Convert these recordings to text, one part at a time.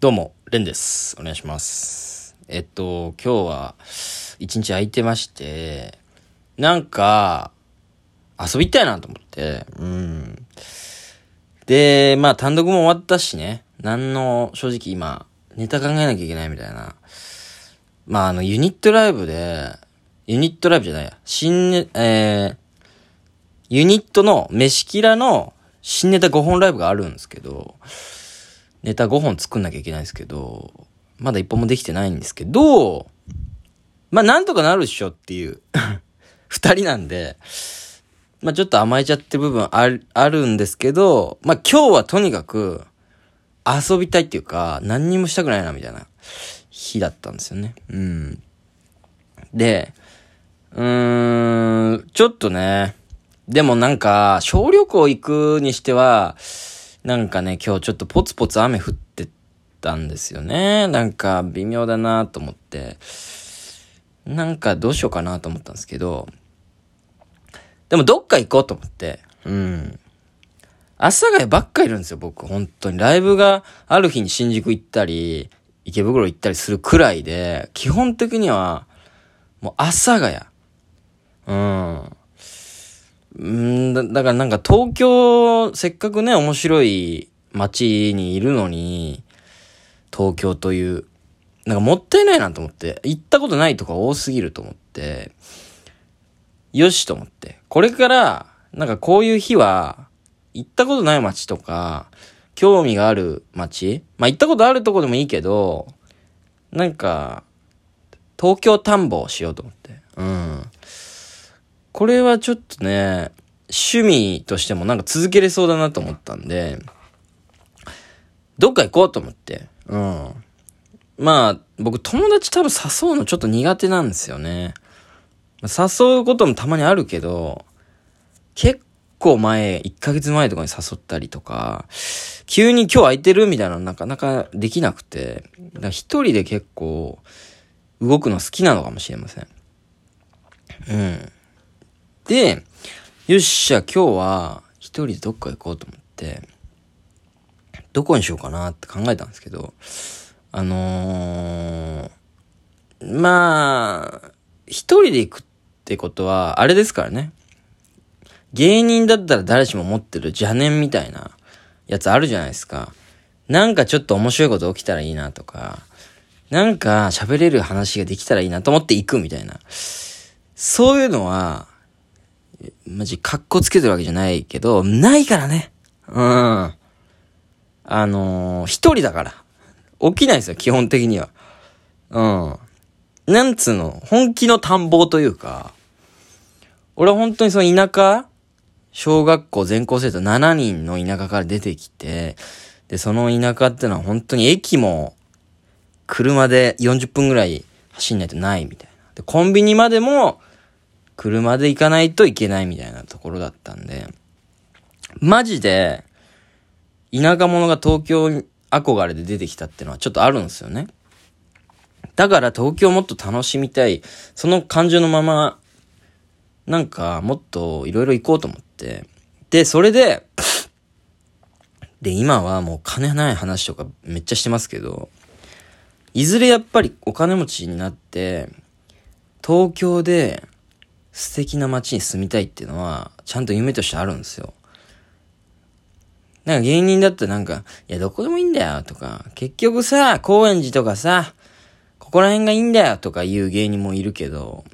どうも、レンです。お願いします。えっと、今日は一日空いてまして、なんか、遊びたいなと思って、うん。で、まあ単独も終わったしね、なんの、正直今、ネタ考えなきゃいけないみたいな。まああの、ユニットライブで、ユニットライブじゃないや、新ネ、えー、ユニットの飯キラの新ネタ5本ライブがあるんですけど、ネタ5本作んなきゃいけないんですけど、まだ1本もできてないんですけど、まあなんとかなるっしょっていう、二人なんで、まあちょっと甘えちゃって部分ある、あるんですけど、まあ今日はとにかく遊びたいっていうか、何にもしたくないなみたいな日だったんですよね。うん。で、うーん、ちょっとね、でもなんか、小旅行行くにしては、なんかね、今日ちょっとポツポツ雨降ってたんですよね。なんか微妙だなと思って。なんかどうしようかなと思ったんですけど、でもどっか行こうと思って、うん。阿佐ヶ谷ばっかいるんですよ、僕。本当に。ライブがある日に新宿行ったり、池袋行ったりするくらいで、基本的には、もう阿佐ヶ谷。うん。うんだ、だからなんか東京、せっかくね、面白い街にいるのに、東京という、なんかもったいないなと思って、行ったことないとか多すぎると思って、よしと思って。これから、なんかこういう日は、行ったことない街とか、興味がある街まあ行ったことあるとこでもいいけど、なんか、東京探訪しようと思って。うん。これはちょっとね、趣味としてもなんか続けれそうだなと思ったんで、どっか行こうと思って。うん。まあ、僕友達多分誘うのちょっと苦手なんですよね。誘うこともたまにあるけど、結構前、1ヶ月前とかに誘ったりとか、急に今日空いてるみたいなのなかなかできなくて、一人で結構動くの好きなのかもしれません。うん。で、よっしゃ、今日は一人でどっか行こうと思って、どこにしようかなって考えたんですけど、あのー、まあ、一人で行くってことは、あれですからね。芸人だったら誰しも持ってる邪念みたいなやつあるじゃないですか。なんかちょっと面白いこと起きたらいいなとか、なんか喋れる話ができたらいいなと思って行くみたいな。そういうのは、マジ、格好つけてるわけじゃないけど、ないからね。うん。あのー、一人だから。起きないですよ、基本的には。うん。なんつうの、本気の探訪というか、俺は本当にその田舎、小学校全校生徒7人の田舎から出てきて、で、その田舎ってのは本当に駅も、車で40分ぐらい走んないとないみたいな。で、コンビニまでも、車で行かないといけないみたいなところだったんで、マジで、田舎者が東京に憧れで出てきたってのはちょっとあるんですよね。だから東京もっと楽しみたい。その感情のまま、なんかもっといろいろ行こうと思って。で、それで、で、今はもう金ない話とかめっちゃしてますけど、いずれやっぱりお金持ちになって、東京で素敵な街に住みたいっていうのは、ちゃんと夢としてあるんですよ。なんか芸人だったらなんか、いや、どこでもいいんだよとか、結局さ、高円寺とかさ、ここら辺がいいんだよとか言う芸人もいるけど、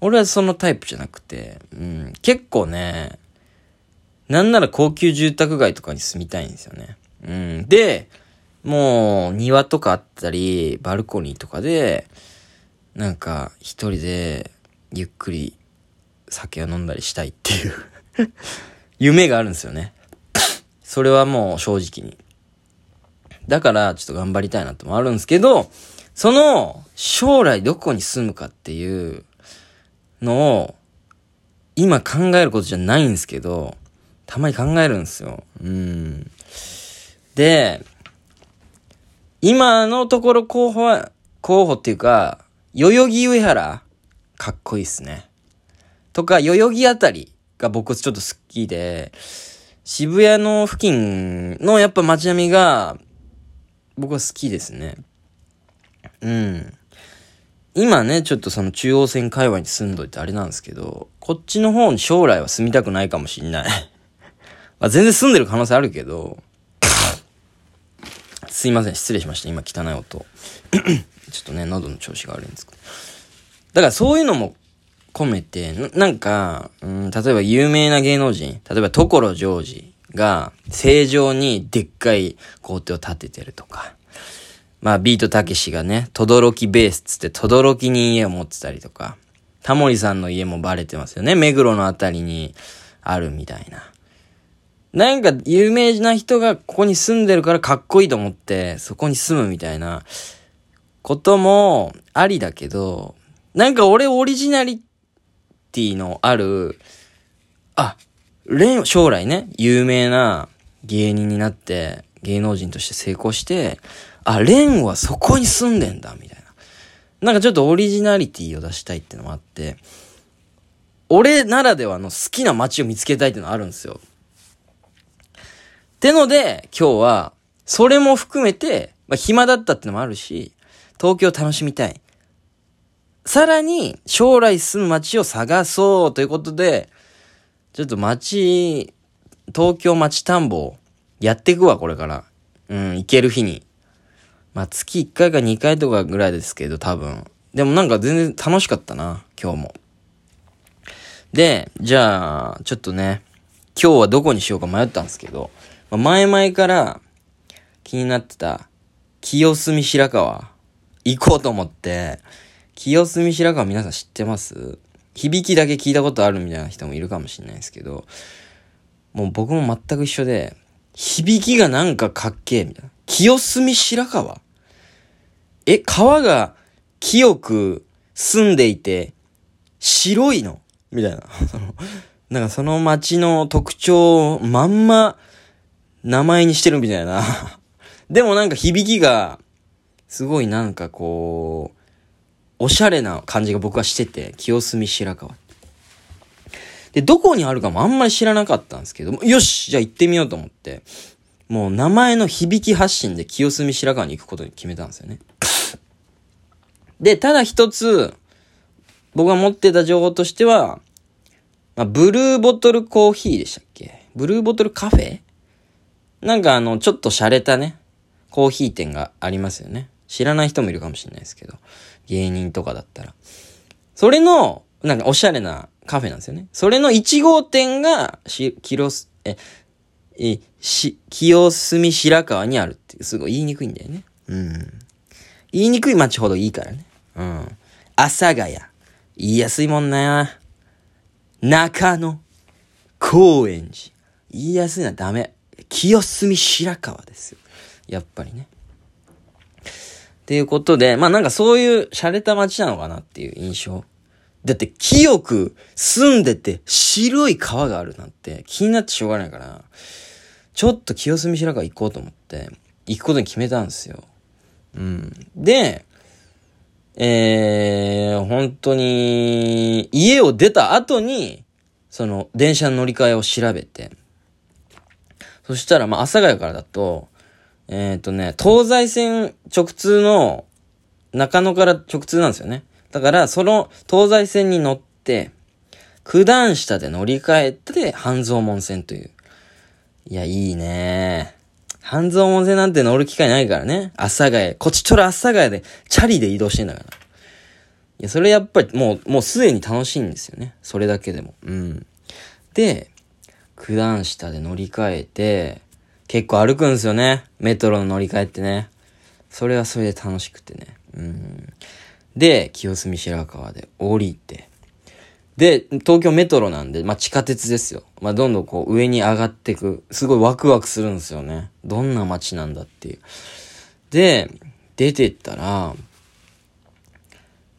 俺はそのタイプじゃなくて、うん、結構ね、なんなら高級住宅街とかに住みたいんですよね。うん。で、もう庭とかあったり、バルコニーとかで、なんか一人でゆっくり酒を飲んだりしたいっていう 夢があるんですよね。それはもう正直に。だからちょっと頑張りたいなともあるんですけど、その将来どこに住むかっていうのを今考えることじゃないんですけど、たまに考えるんですよ。うん。で、今のところ候補は、候補っていうか、代々木上原、かっこいいっすね。とか、代々木あたりが僕ちょっと好きで、渋谷の付近のやっぱ街並みが、僕は好きですね。うん。今ね、ちょっとその中央線界隈に住んどいてあれなんですけど、こっちの方に将来は住みたくないかもしんない ま全然住んでる可能性あるけど、すいません、失礼しました。今汚い音。ちょっとね、喉の調子が悪いんですけど。だからそういうのも込めて、ななんか、うん、例えば有名な芸能人、例えば所ジョージが正常にでっかい豪邸を建ててるとか、まあビートたけしがね、とどろきベースつってとどろきに家を持ってたりとか、タモリさんの家もバレてますよね。目黒のあたりにあるみたいな。なんか有名な人がここに住んでるからかっこいいと思ってそこに住むみたいなこともありだけど、なんか俺オリジナリティのある、あ、レン、将来ね、有名な芸人になって芸能人として成功して、あ、レンはそこに住んでんだ、みたいな。なんかちょっとオリジナリティを出したいってのもあって、俺ならではの好きな街を見つけたいってのあるんですよ。ってので、今日は、それも含めて、まあ、暇だったってのもあるし、東京楽しみたい。さらに、将来住む街を探そうということで、ちょっと街、東京街探訪、やっていくわ、これから。うん、行ける日に。まあ、月1回か2回とかぐらいですけど、多分。でもなんか全然楽しかったな、今日も。で、じゃあ、ちょっとね、今日はどこにしようか迷ったんですけど、まあ、前々から気になってた清澄白河行こうと思って、清澄白河皆さん知ってます？響きだけ聞いたことあるみたいな人もいるかもしれないですけど、もう僕も全く一緒で、響きがなんかかっけえみたいな。清澄白河？え、川が清く澄んでいて、白いの？みたいな。その、なんかその街の特徴をまんま名前にしてるみたいな。でもなんか響きが、すごいなんかこう、おしゃれな感じが僕はしてて、清澄白河。で、どこにあるかもあんまり知らなかったんですけどもよしじゃあ行ってみようと思って、もう名前の響き発信で清澄白河に行くことに決めたんですよね。で、ただ一つ、僕が持ってた情報としては、まあ、ブルーボトルコーヒーでしたっけ？ブルーボトルカフェ？なんかあの、ちょっと洒落たね、コーヒー店がありますよね。知らない人もいるかもしれないですけど、芸人とかだったら。それの、なんかおしゃれなカフェなんですよね。それの1号店が、し、キロス、え、え、し、清澄白河にあるっていう、すごい言いにくいんだよね。うん。言いにくい街ほどいいからね。うん。阿佐ヶ谷。言いやすいもんな。中野。高円寺。言いやすいのはダメ。清澄白河ですよ。やっぱりね。っていうことで、まあなんかそういう洒落た街なのかなっていう印象。だって清く住んでて白い川があるなんて気になってしょうがないから、ちょっと清澄白河行こうと思って、行くことに決めたんですよ。うん。で、えー、本当に、家を出た後に、その、電車の乗り換えを調べて、そしたら、まあ、阿佐ヶ谷からだと、えっ、ー、とね、東西線直通の、中野から直通なんですよね。だから、その東西線に乗って、九段下で乗り換えて、半蔵門線という。いや、いいね半蔵門線なんて乗る機会ないからね。阿佐ヶ谷。こっちとら阿佐ヶ谷で、チャリで移動してんだから。いや、それやっぱりもう、もうすでに楽しいんですよね。それだけでも。うん。で、九段下で乗り換えて、結構歩くんですよね。メトロの乗り換えってね。それはそれで楽しくてね。うん。で、清澄白河で降りて。で、東京メトロなんで、まあ、地下鉄ですよ。まあ、どんどんこう上に上がっていく。すごいワクワクするんですよね。どんな街なんだっていう。で、出てったら、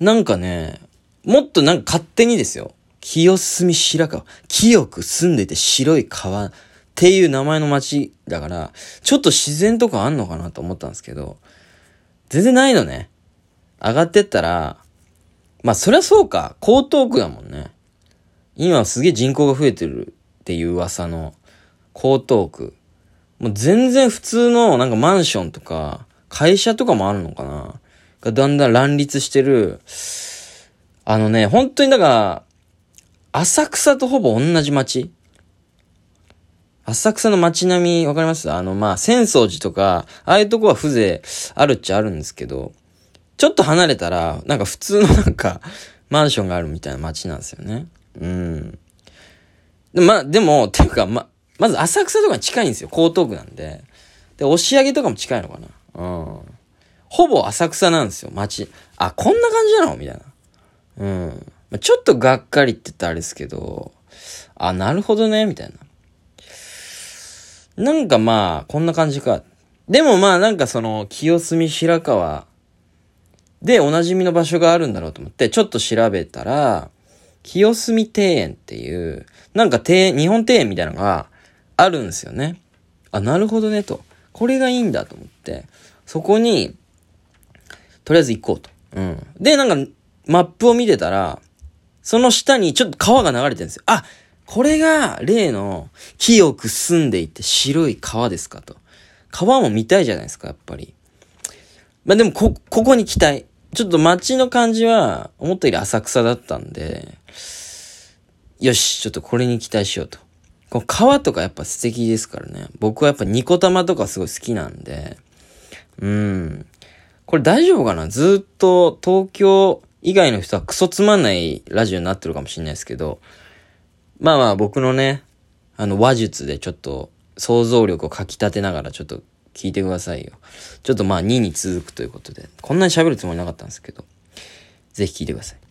なんかね、もっとなんか勝手にですよ。清澄白河。清く住んでて白い川っていう名前の街だから、ちょっと自然とかあんのかなと思ったんですけど、全然ないのね。上がってったら、まあそりゃそうか。江東区だもんね。今すげえ人口が増えてるっていう噂の江東区。もう全然普通のなんかマンションとか会社とかもあるのかながだんだん乱立してる、あのね、本当にだから、浅草とほぼ同じ街浅草の街並み、わかります？あの、まあ、浅草寺とか、ああいうとこは風情あるっちゃあるんですけど、ちょっと離れたら、なんか普通のなんか、マンションがあるみたいな街なんですよね。うん。で、まあ、でも、ていうか、ま、まず浅草とかに近いんですよ。江東区なんで。で、押上とかも近いのかな。うん。ほぼ浅草なんですよ、街。あ、こんな感じなの？みたいな。うん。ちょっとがっかりって言ったらあれですけど、あ、なるほどね、みたいな。なんかまあ、こんな感じか。でもまあなんかその、清澄白河でおなじみの場所があるんだろうと思って、ちょっと調べたら、清澄庭園っていう、なんか庭園、日本庭園みたいなのがあるんですよね。あ、なるほどねと。これがいいんだと思って、そこに、とりあえず行こうと。うん。で、なんか、マップを見てたら、その下にちょっと川が流れてるんですよ。あ、これが例の清く澄んでいて白い川ですかと。川も見たいじゃないですか、やっぱり。まあでも、こ、ここに来たい。ちょっと街の感じは、思ったより浅草だったんで、よし、ちょっとこれに期待しようと。この川とかやっぱ素敵ですからね。僕はやっぱニコ玉とかすごい好きなんで、うん。これ大丈夫かな？ずっと東京以外の人はクソつまんないラジオになってるかもしれないですけど、まあまあ僕のね、あの話術でちょっと想像力をかき立てながらちょっと聞いてくださいよ。ちょっとまあ2に続くということで、こんなに喋るつもりなかったんですけど、ぜひ聞いてください。